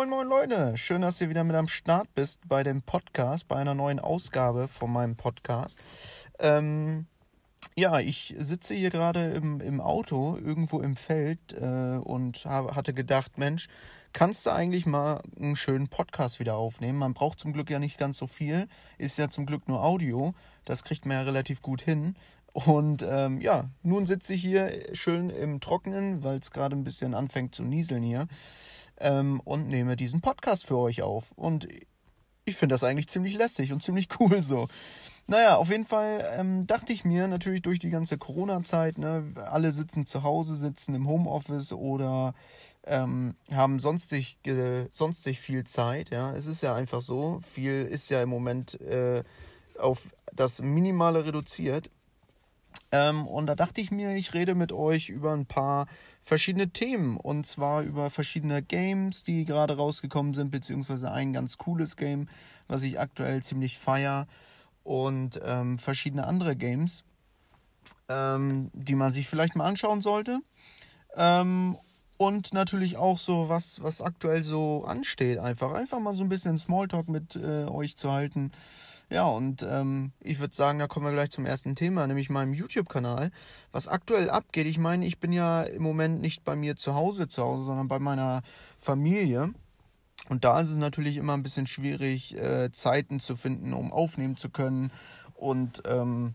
Moin, moin Leute. Schön, dass ihr wieder mit am Start bist bei dem Podcast, bei einer neuen Ausgabe von meinem Podcast. Ähm, ja, ich sitze hier gerade im, im Auto irgendwo im Feld äh, und habe, hatte gedacht, Mensch, kannst du eigentlich mal einen schönen Podcast wieder aufnehmen? Man braucht zum Glück ja nicht ganz so viel, ist ja zum Glück nur Audio. Das kriegt man ja relativ gut hin. Und ähm, ja, nun sitze ich hier schön im Trockenen, weil es gerade ein bisschen anfängt zu nieseln hier. Ähm, und nehme diesen Podcast für euch auf. Und ich finde das eigentlich ziemlich lässig und ziemlich cool so. Naja, auf jeden Fall ähm, dachte ich mir natürlich durch die ganze Corona-Zeit, ne, alle sitzen zu Hause, sitzen im Homeoffice oder ähm, haben sonstig, äh, sonstig viel Zeit. Ja, es ist ja einfach so, viel ist ja im Moment äh, auf das Minimale reduziert. Ähm, und da dachte ich mir, ich rede mit euch über ein paar verschiedene Themen. Und zwar über verschiedene Games, die gerade rausgekommen sind, beziehungsweise ein ganz cooles Game, was ich aktuell ziemlich feier. Und ähm, verschiedene andere Games, ähm, die man sich vielleicht mal anschauen sollte. Ähm, und natürlich auch so, was, was aktuell so ansteht. Einfach, einfach mal so ein bisschen Smalltalk mit äh, euch zu halten. Ja, und ähm, ich würde sagen, da kommen wir gleich zum ersten Thema, nämlich meinem YouTube-Kanal. Was aktuell abgeht, ich meine, ich bin ja im Moment nicht bei mir zu Hause zu Hause, sondern bei meiner Familie. Und da ist es natürlich immer ein bisschen schwierig, äh, Zeiten zu finden, um aufnehmen zu können. Und ähm,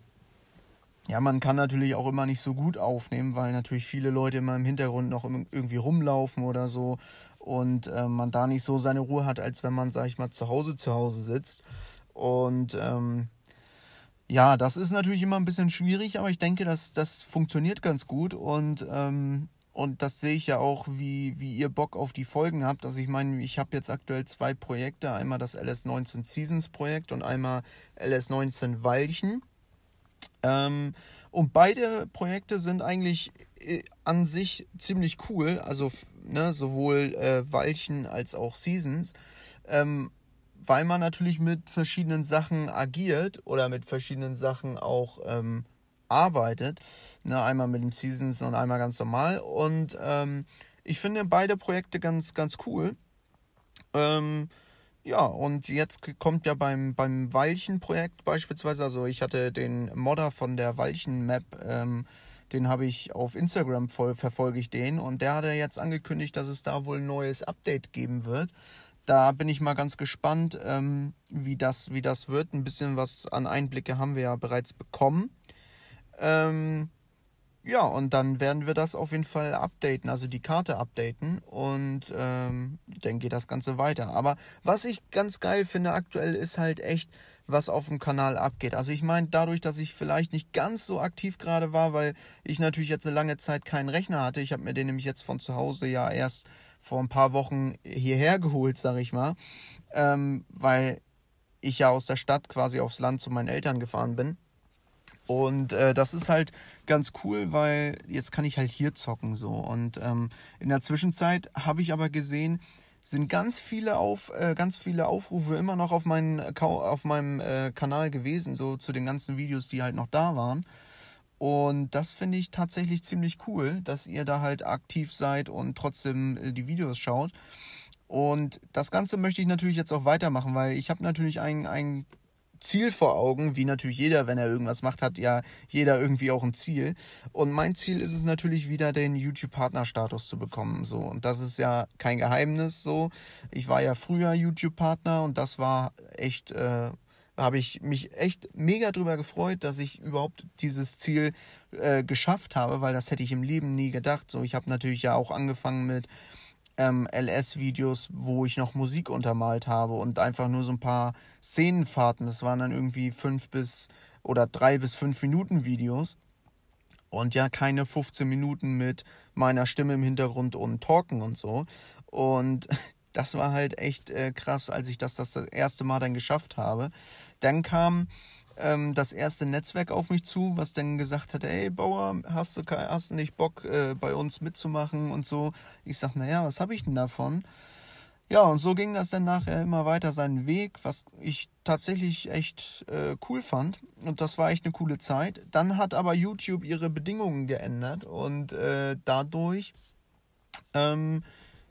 ja, man kann natürlich auch immer nicht so gut aufnehmen, weil natürlich viele Leute immer im Hintergrund noch irgendwie rumlaufen oder so. Und äh, man da nicht so seine Ruhe hat, als wenn man, sag ich mal, zu Hause zu Hause sitzt. Und ähm, ja, das ist natürlich immer ein bisschen schwierig, aber ich denke, dass das funktioniert ganz gut und ähm, und das sehe ich ja auch, wie, wie ihr Bock auf die Folgen habt. Also ich meine, ich habe jetzt aktuell zwei Projekte. Einmal das LS19 Seasons Projekt und einmal LS19 Weilchen. Ähm, und beide Projekte sind eigentlich äh, an sich ziemlich cool. Also ne, sowohl äh, Weilchen als auch Seasons. Ähm, weil man natürlich mit verschiedenen Sachen agiert oder mit verschiedenen Sachen auch ähm, arbeitet. Ne, einmal mit den Seasons und einmal ganz normal. Und ähm, ich finde beide Projekte ganz, ganz cool. Ähm, ja, und jetzt kommt ja beim, beim Weilchen-Projekt beispielsweise, also ich hatte den Modder von der Weilchen-Map, ähm, den habe ich auf Instagram voll, verfolge ich den und der hat ja jetzt angekündigt, dass es da wohl ein neues Update geben wird. Da bin ich mal ganz gespannt, ähm, wie, das, wie das wird. Ein bisschen was an Einblicke haben wir ja bereits bekommen. Ähm, ja, und dann werden wir das auf jeden Fall updaten, also die Karte updaten und ähm, dann geht das Ganze weiter. Aber was ich ganz geil finde aktuell ist halt echt, was auf dem Kanal abgeht. Also ich meine, dadurch, dass ich vielleicht nicht ganz so aktiv gerade war, weil ich natürlich jetzt eine lange Zeit keinen Rechner hatte. Ich habe mir den nämlich jetzt von zu Hause ja erst vor ein paar Wochen hierher geholt, sag ich mal, ähm, weil ich ja aus der Stadt quasi aufs Land zu meinen Eltern gefahren bin. Und äh, das ist halt ganz cool, weil jetzt kann ich halt hier zocken so. Und ähm, in der Zwischenzeit habe ich aber gesehen, sind ganz viele auf äh, ganz viele Aufrufe immer noch auf, meinen, auf meinem äh, Kanal gewesen, so zu den ganzen Videos, die halt noch da waren. Und das finde ich tatsächlich ziemlich cool, dass ihr da halt aktiv seid und trotzdem äh, die Videos schaut. Und das Ganze möchte ich natürlich jetzt auch weitermachen, weil ich habe natürlich ein, ein Ziel vor Augen, wie natürlich jeder, wenn er irgendwas macht, hat ja jeder irgendwie auch ein Ziel. Und mein Ziel ist es natürlich wieder, den YouTube-Partner-Status zu bekommen. So. Und das ist ja kein Geheimnis so. Ich war ja früher YouTube-Partner und das war echt äh, habe ich mich echt mega drüber gefreut, dass ich überhaupt dieses Ziel äh, geschafft habe, weil das hätte ich im Leben nie gedacht. So, ich habe natürlich ja auch angefangen mit ähm, LS-Videos, wo ich noch Musik untermalt habe und einfach nur so ein paar Szenenfahrten. Das waren dann irgendwie fünf bis oder drei bis fünf Minuten Videos. Und ja, keine 15 Minuten mit meiner Stimme im Hintergrund und Talken und so. Und das war halt echt äh, krass, als ich das das erste Mal dann geschafft habe. Dann kam ähm, das erste Netzwerk auf mich zu, was dann gesagt hat, ey Bauer, hast du, hast nicht Bock äh, bei uns mitzumachen und so. Ich sag, naja, was habe ich denn davon? Ja, und so ging das dann nachher immer weiter seinen Weg, was ich tatsächlich echt äh, cool fand. Und das war echt eine coole Zeit. Dann hat aber YouTube ihre Bedingungen geändert und äh, dadurch ähm,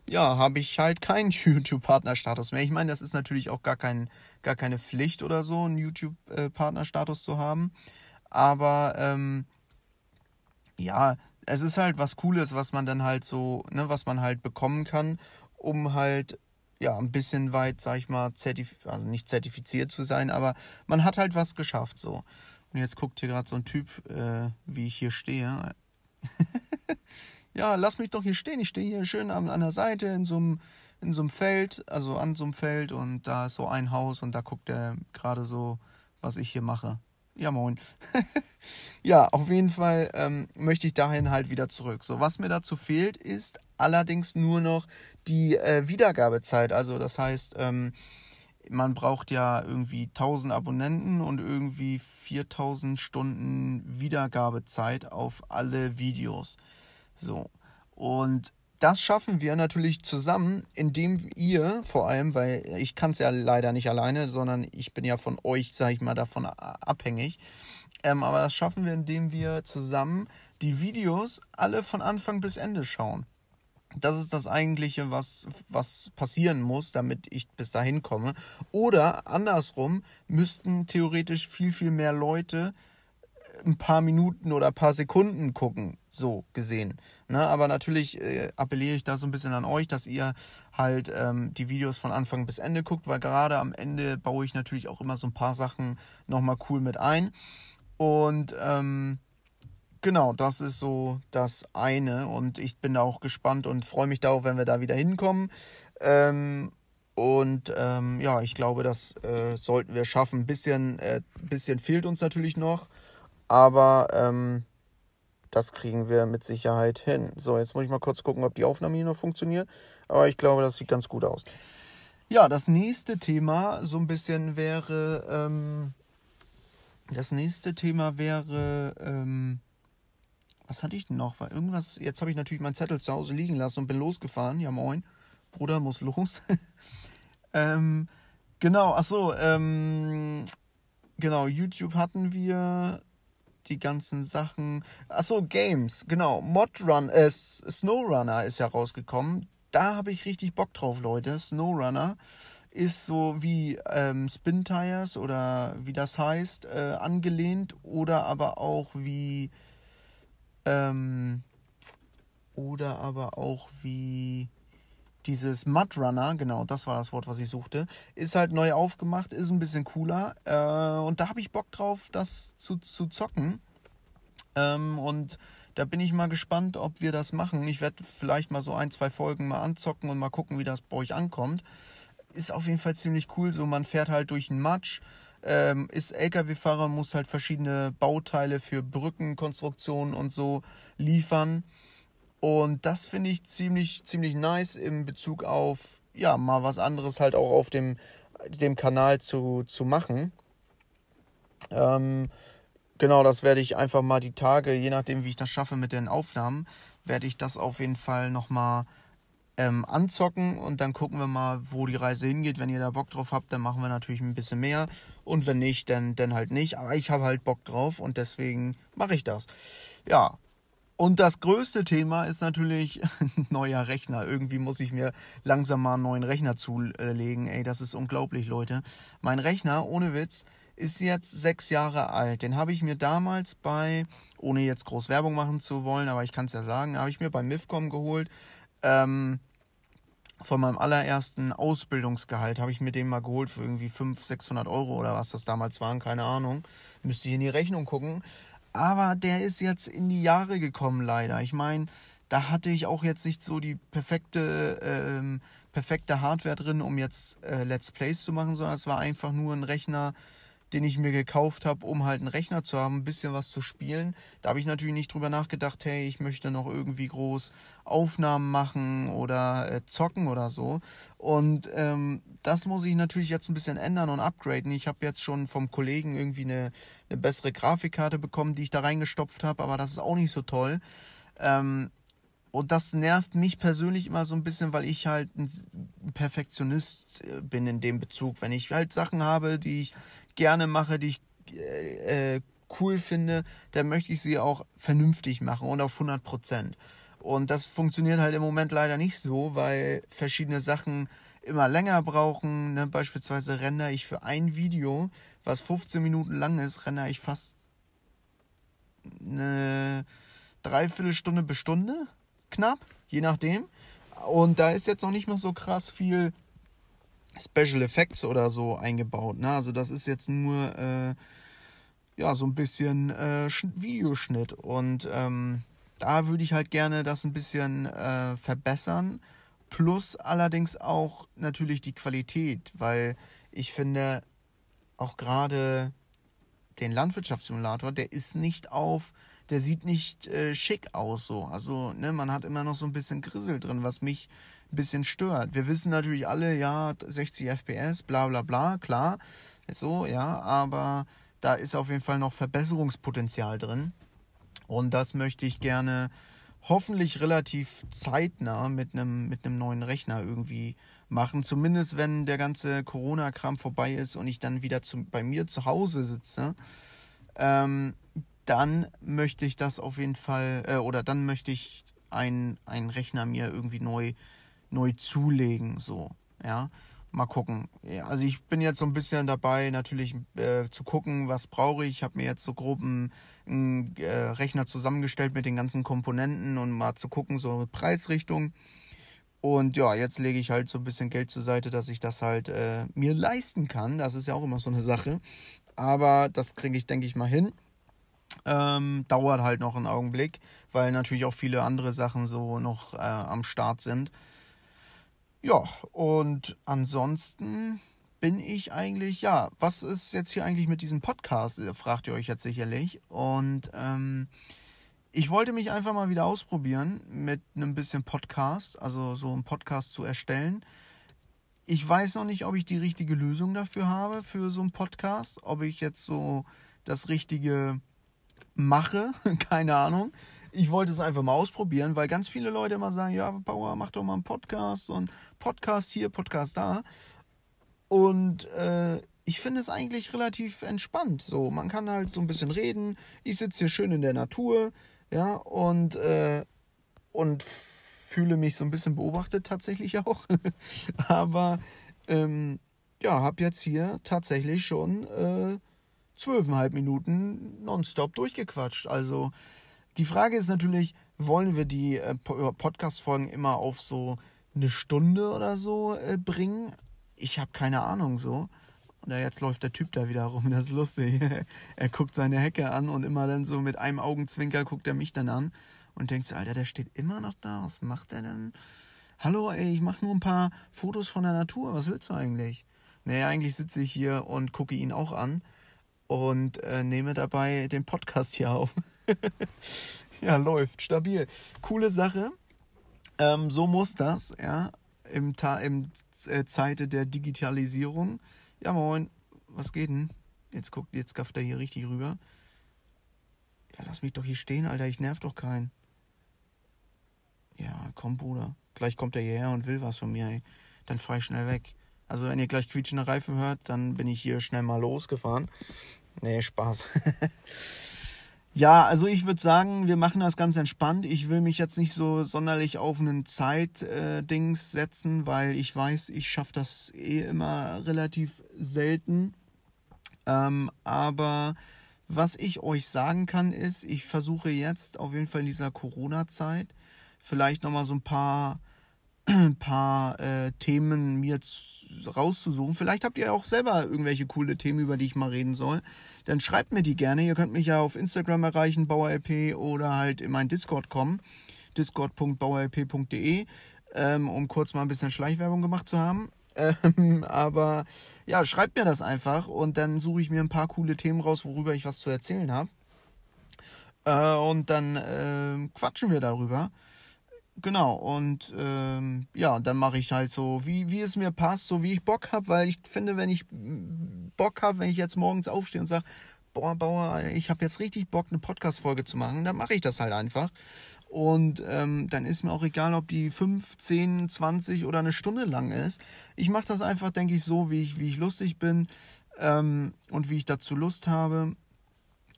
ja, habe ich halt keinen YouTube-Partnerstatus mehr. Ich meine, das ist natürlich auch gar, kein, gar keine Pflicht oder so, einen YouTube-Partnerstatus zu haben. Aber ähm, ja, es ist halt was Cooles, was man dann halt so, ne, was man halt bekommen kann, um halt ja ein bisschen weit, sag ich mal, zertif also nicht zertifiziert zu sein, aber man hat halt was geschafft so. Und jetzt guckt hier gerade so ein Typ, äh, wie ich hier stehe. ja, lass mich doch hier stehen. Ich stehe hier schön an, an der Seite in so einem in so einem Feld, also an so einem Feld und da ist so ein Haus und da guckt er gerade so, was ich hier mache. Ja, moin. ja, auf jeden Fall ähm, möchte ich dahin halt wieder zurück. So, was mir dazu fehlt, ist allerdings nur noch die äh, Wiedergabezeit. Also, das heißt, ähm, man braucht ja irgendwie 1000 Abonnenten und irgendwie 4000 Stunden Wiedergabezeit auf alle Videos. So. Und das schaffen wir natürlich zusammen, indem ihr vor allem, weil ich kann es ja leider nicht alleine, sondern ich bin ja von euch, sage ich mal, davon abhängig. Ähm, aber das schaffen wir, indem wir zusammen die Videos alle von Anfang bis Ende schauen. Das ist das eigentliche, was, was passieren muss, damit ich bis dahin komme. Oder andersrum müssten theoretisch viel, viel mehr Leute ein paar Minuten oder ein paar Sekunden gucken, so gesehen. Ne? Aber natürlich äh, appelliere ich da so ein bisschen an euch, dass ihr halt ähm, die Videos von Anfang bis Ende guckt, weil gerade am Ende baue ich natürlich auch immer so ein paar Sachen nochmal cool mit ein. Und ähm, genau, das ist so das eine. Und ich bin da auch gespannt und freue mich darauf, wenn wir da wieder hinkommen. Ähm, und ähm, ja, ich glaube, das äh, sollten wir schaffen. Ein bisschen, äh, bisschen fehlt uns natürlich noch. Aber ähm, das kriegen wir mit Sicherheit hin. So, jetzt muss ich mal kurz gucken, ob die Aufnahme hier noch funktioniert. Aber ich glaube, das sieht ganz gut aus. Ja, das nächste Thema so ein bisschen wäre, ähm, das nächste Thema wäre, ähm, was hatte ich denn noch? Weil irgendwas, jetzt habe ich natürlich meinen Zettel zu Hause liegen lassen und bin losgefahren. Ja, moin. Bruder muss los. ähm, genau, achso, ähm, genau, YouTube hatten wir die ganzen Sachen. Achso, Games, genau. Modrun, äh, Snowrunner ist ja rausgekommen. Da habe ich richtig Bock drauf, Leute. Snowrunner ist so wie ähm, Spin Tires oder wie das heißt, äh, angelehnt oder aber auch wie ähm, oder aber auch wie dieses Mudrunner, genau, das war das Wort, was ich suchte, ist halt neu aufgemacht, ist ein bisschen cooler. Äh, und da habe ich Bock drauf, das zu, zu zocken. Ähm, und da bin ich mal gespannt, ob wir das machen. Ich werde vielleicht mal so ein, zwei Folgen mal anzocken und mal gucken, wie das bei euch ankommt. Ist auf jeden Fall ziemlich cool. So, man fährt halt durch den Matsch, ähm, ist LKW-Fahrer, muss halt verschiedene Bauteile für Brückenkonstruktionen und so liefern. Und das finde ich ziemlich, ziemlich nice in Bezug auf, ja, mal was anderes halt auch auf dem, dem Kanal zu, zu machen. Ähm, genau, das werde ich einfach mal die Tage, je nachdem, wie ich das schaffe mit den Aufnahmen, werde ich das auf jeden Fall nochmal ähm, anzocken und dann gucken wir mal, wo die Reise hingeht. Wenn ihr da Bock drauf habt, dann machen wir natürlich ein bisschen mehr und wenn nicht, dann, dann halt nicht. Aber ich habe halt Bock drauf und deswegen mache ich das. Ja, und das größte Thema ist natürlich neuer Rechner. Irgendwie muss ich mir langsam mal einen neuen Rechner zulegen. Ey, das ist unglaublich, Leute. Mein Rechner, ohne Witz, ist jetzt sechs Jahre alt. Den habe ich mir damals bei, ohne jetzt groß Werbung machen zu wollen, aber ich kann es ja sagen, habe ich mir bei MIFCOM geholt. Ähm, von meinem allerersten Ausbildungsgehalt habe ich mir den mal geholt für irgendwie 500, 600 Euro oder was das damals waren, keine Ahnung. Müsste ich in die Rechnung gucken. Aber der ist jetzt in die Jahre gekommen, leider. Ich meine, da hatte ich auch jetzt nicht so die perfekte, ähm, perfekte Hardware drin, um jetzt äh, Let's Plays zu machen, sondern es war einfach nur ein Rechner, den ich mir gekauft habe, um halt einen Rechner zu haben, ein bisschen was zu spielen. Da habe ich natürlich nicht drüber nachgedacht, hey, ich möchte noch irgendwie groß Aufnahmen machen oder äh, zocken oder so. Und ähm, das muss ich natürlich jetzt ein bisschen ändern und upgraden. Ich habe jetzt schon vom Kollegen irgendwie eine, eine bessere Grafikkarte bekommen, die ich da reingestopft habe, aber das ist auch nicht so toll. Ähm, und das nervt mich persönlich immer so ein bisschen, weil ich halt ein Perfektionist äh, bin in dem Bezug. Wenn ich halt Sachen habe, die ich gerne mache, die ich äh, äh, cool finde, dann möchte ich sie auch vernünftig machen und auf 100 Prozent. Und das funktioniert halt im Moment leider nicht so, weil verschiedene Sachen immer länger brauchen. Ne? Beispielsweise render ich für ein Video, was 15 Minuten lang ist, render ich fast eine Dreiviertelstunde bis Stunde, knapp, je nachdem. Und da ist jetzt noch nicht mehr so krass viel Special Effects oder so eingebaut. Ne? Also das ist jetzt nur äh, ja so ein bisschen äh, Videoschnitt und ähm, da würde ich halt gerne das ein bisschen äh, verbessern. Plus allerdings auch natürlich die Qualität, weil ich finde auch gerade den Landwirtschaftssimulator, der ist nicht auf, der sieht nicht äh, schick aus so. Also, ne, man hat immer noch so ein bisschen Grissel drin, was mich ein bisschen stört. Wir wissen natürlich alle, ja, 60 FPS, bla bla bla, klar, so, ja, aber da ist auf jeden Fall noch Verbesserungspotenzial drin. Und das möchte ich gerne hoffentlich relativ zeitnah mit einem, mit neuen Rechner irgendwie machen. Zumindest wenn der ganze Corona-Kram vorbei ist und ich dann wieder zu, bei mir zu Hause sitze. Ähm, dann möchte ich das auf jeden Fall, äh, oder dann möchte ich einen Rechner mir irgendwie neu, neu zulegen. So, ja. Mal gucken. Ja, also ich bin jetzt so ein bisschen dabei, natürlich äh, zu gucken, was brauche ich. Ich habe mir jetzt so grob einen, einen äh, Rechner zusammengestellt mit den ganzen Komponenten und mal zu gucken, so Preisrichtung. Und ja, jetzt lege ich halt so ein bisschen Geld zur Seite, dass ich das halt äh, mir leisten kann. Das ist ja auch immer so eine Sache. Aber das kriege ich, denke ich, mal hin. Ähm, dauert halt noch einen Augenblick, weil natürlich auch viele andere Sachen so noch äh, am Start sind. Ja, und ansonsten bin ich eigentlich, ja, was ist jetzt hier eigentlich mit diesem Podcast, fragt ihr euch jetzt sicherlich. Und ähm, ich wollte mich einfach mal wieder ausprobieren mit einem bisschen Podcast, also so einen Podcast zu erstellen. Ich weiß noch nicht, ob ich die richtige Lösung dafür habe, für so einen Podcast, ob ich jetzt so das Richtige mache, keine Ahnung ich wollte es einfach mal ausprobieren, weil ganz viele Leute immer sagen, ja, Bauer, mach doch mal einen Podcast und Podcast hier, Podcast da. Und äh, ich finde es eigentlich relativ entspannt. So, man kann halt so ein bisschen reden. Ich sitze hier schön in der Natur, ja, und, äh, und fühle mich so ein bisschen beobachtet tatsächlich auch. Aber ähm, ja, habe jetzt hier tatsächlich schon äh, zwölfeinhalb Minuten nonstop durchgequatscht. Also die Frage ist natürlich, wollen wir die äh, Podcast-Folgen immer auf so eine Stunde oder so äh, bringen? Ich habe keine Ahnung so. Oder jetzt läuft der Typ da wieder rum, das ist lustig. er guckt seine Hecke an und immer dann so mit einem Augenzwinker guckt er mich dann an und denkt so, Alter, der steht immer noch da, was macht er denn? Hallo, ey, ich mache nur ein paar Fotos von der Natur, was willst du eigentlich? Nee, eigentlich sitze ich hier und gucke ihn auch an und äh, nehme dabei den Podcast hier auf. ja, läuft, stabil. Coole Sache. Ähm, so muss das, ja, im, Ta im äh, Zeite der Digitalisierung. Ja, moin, was geht denn? Jetzt guckt, jetzt gafft er hier richtig rüber. Ja, lass mich doch hier stehen, Alter, ich nerv doch keinen. Ja, komm, Bruder. Gleich kommt er hierher und will was von mir, ey. Dann fahr ich schnell weg. Also, wenn ihr gleich quietschende Reifen hört, dann bin ich hier schnell mal losgefahren. Nee, Spaß. Ja, also ich würde sagen, wir machen das ganz entspannt. Ich will mich jetzt nicht so sonderlich auf einen Zeitdings äh, setzen, weil ich weiß, ich schaffe das eh immer relativ selten. Ähm, aber was ich euch sagen kann, ist, ich versuche jetzt auf jeden Fall in dieser Corona-Zeit vielleicht nochmal so ein paar paar äh, Themen mir rauszusuchen. Vielleicht habt ihr auch selber irgendwelche coole Themen, über die ich mal reden soll. Dann schreibt mir die gerne. Ihr könnt mich ja auf Instagram erreichen, BauerLP, oder halt in meinen Discord kommen, discord.bauerlp.de, ähm, um kurz mal ein bisschen Schleichwerbung gemacht zu haben. Ähm, aber ja, schreibt mir das einfach und dann suche ich mir ein paar coole Themen raus, worüber ich was zu erzählen habe. Äh, und dann äh, quatschen wir darüber. Genau, und ähm, ja, dann mache ich halt so, wie, wie es mir passt, so wie ich Bock habe, weil ich finde, wenn ich Bock habe, wenn ich jetzt morgens aufstehe und sage, boah, Bauer, ich habe jetzt richtig Bock, eine Podcast-Folge zu machen, dann mache ich das halt einfach. Und ähm, dann ist mir auch egal, ob die 5, 10, 20 oder eine Stunde lang ist. Ich mache das einfach, denke ich, so, wie ich, wie ich lustig bin ähm, und wie ich dazu Lust habe.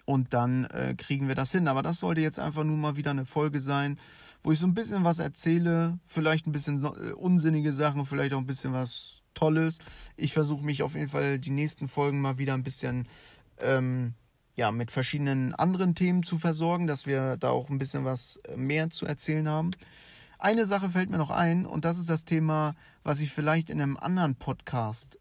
Und dann äh, kriegen wir das hin. Aber das sollte jetzt einfach nur mal wieder eine Folge sein, wo ich so ein bisschen was erzähle. Vielleicht ein bisschen äh, unsinnige Sachen, vielleicht auch ein bisschen was Tolles. Ich versuche mich auf jeden Fall die nächsten Folgen mal wieder ein bisschen ähm, ja, mit verschiedenen anderen Themen zu versorgen, dass wir da auch ein bisschen was äh, mehr zu erzählen haben. Eine Sache fällt mir noch ein und das ist das Thema, was ich vielleicht in einem anderen Podcast,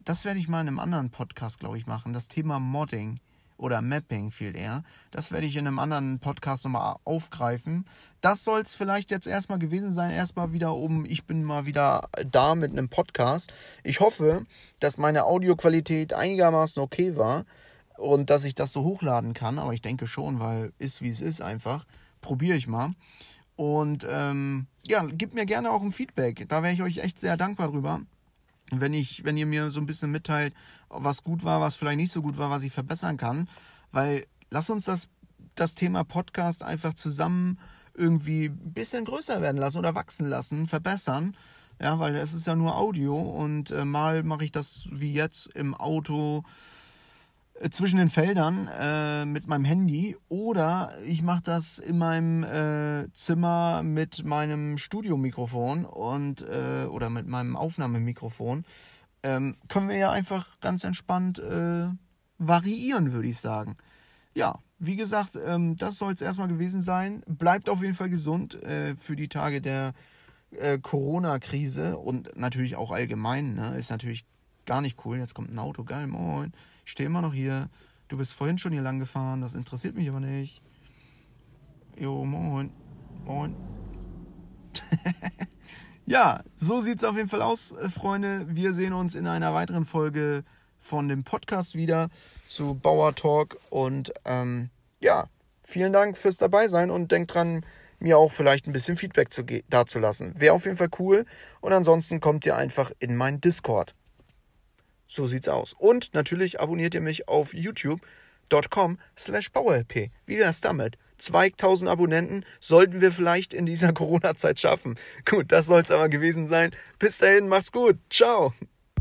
das werde ich mal in einem anderen Podcast, glaube ich, machen, das Thema Modding oder Mapping viel eher. Das werde ich in einem anderen Podcast nochmal aufgreifen. Das soll es vielleicht jetzt erstmal gewesen sein. Erstmal wieder um, ich bin mal wieder da mit einem Podcast. Ich hoffe, dass meine Audioqualität einigermaßen okay war und dass ich das so hochladen kann. Aber ich denke schon, weil ist wie es ist einfach. Probiere ich mal. Und ähm, ja, gebt mir gerne auch ein Feedback. Da wäre ich euch echt sehr dankbar drüber. Wenn, ich, wenn ihr mir so ein bisschen mitteilt, was gut war, was vielleicht nicht so gut war, was ich verbessern kann. Weil lass uns das, das Thema Podcast einfach zusammen irgendwie ein bisschen größer werden lassen oder wachsen lassen, verbessern. Ja, weil es ist ja nur Audio und äh, mal mache ich das wie jetzt im Auto zwischen den Feldern äh, mit meinem Handy oder ich mache das in meinem äh, Zimmer mit meinem Studiomikrofon und äh, oder mit meinem Aufnahmemikrofon. Ähm, können wir ja einfach ganz entspannt äh, variieren, würde ich sagen. Ja, wie gesagt, ähm, das soll es erstmal gewesen sein. Bleibt auf jeden Fall gesund äh, für die Tage der Corona-Krise und natürlich auch allgemein. Ne? Ist natürlich gar nicht cool. Jetzt kommt ein Auto, geil, moin. Ich stehe immer noch hier. Du bist vorhin schon hier lang gefahren, das interessiert mich aber nicht. Jo, moin. Moin. ja, so sieht es auf jeden Fall aus, äh, Freunde. Wir sehen uns in einer weiteren Folge von dem Podcast wieder zu Bauer Talk. Und ähm, ja, vielen Dank fürs Dabeisein und denkt dran, mir auch vielleicht ein bisschen Feedback zu dazulassen. Wäre auf jeden Fall cool. Und ansonsten kommt ihr einfach in meinen Discord. So sieht's aus. Und natürlich abonniert ihr mich auf youtube.com slash powerlp. Wie wär's damit? 2000 Abonnenten sollten wir vielleicht in dieser Corona-Zeit schaffen. Gut, das soll's aber gewesen sein. Bis dahin, macht's gut. Ciao.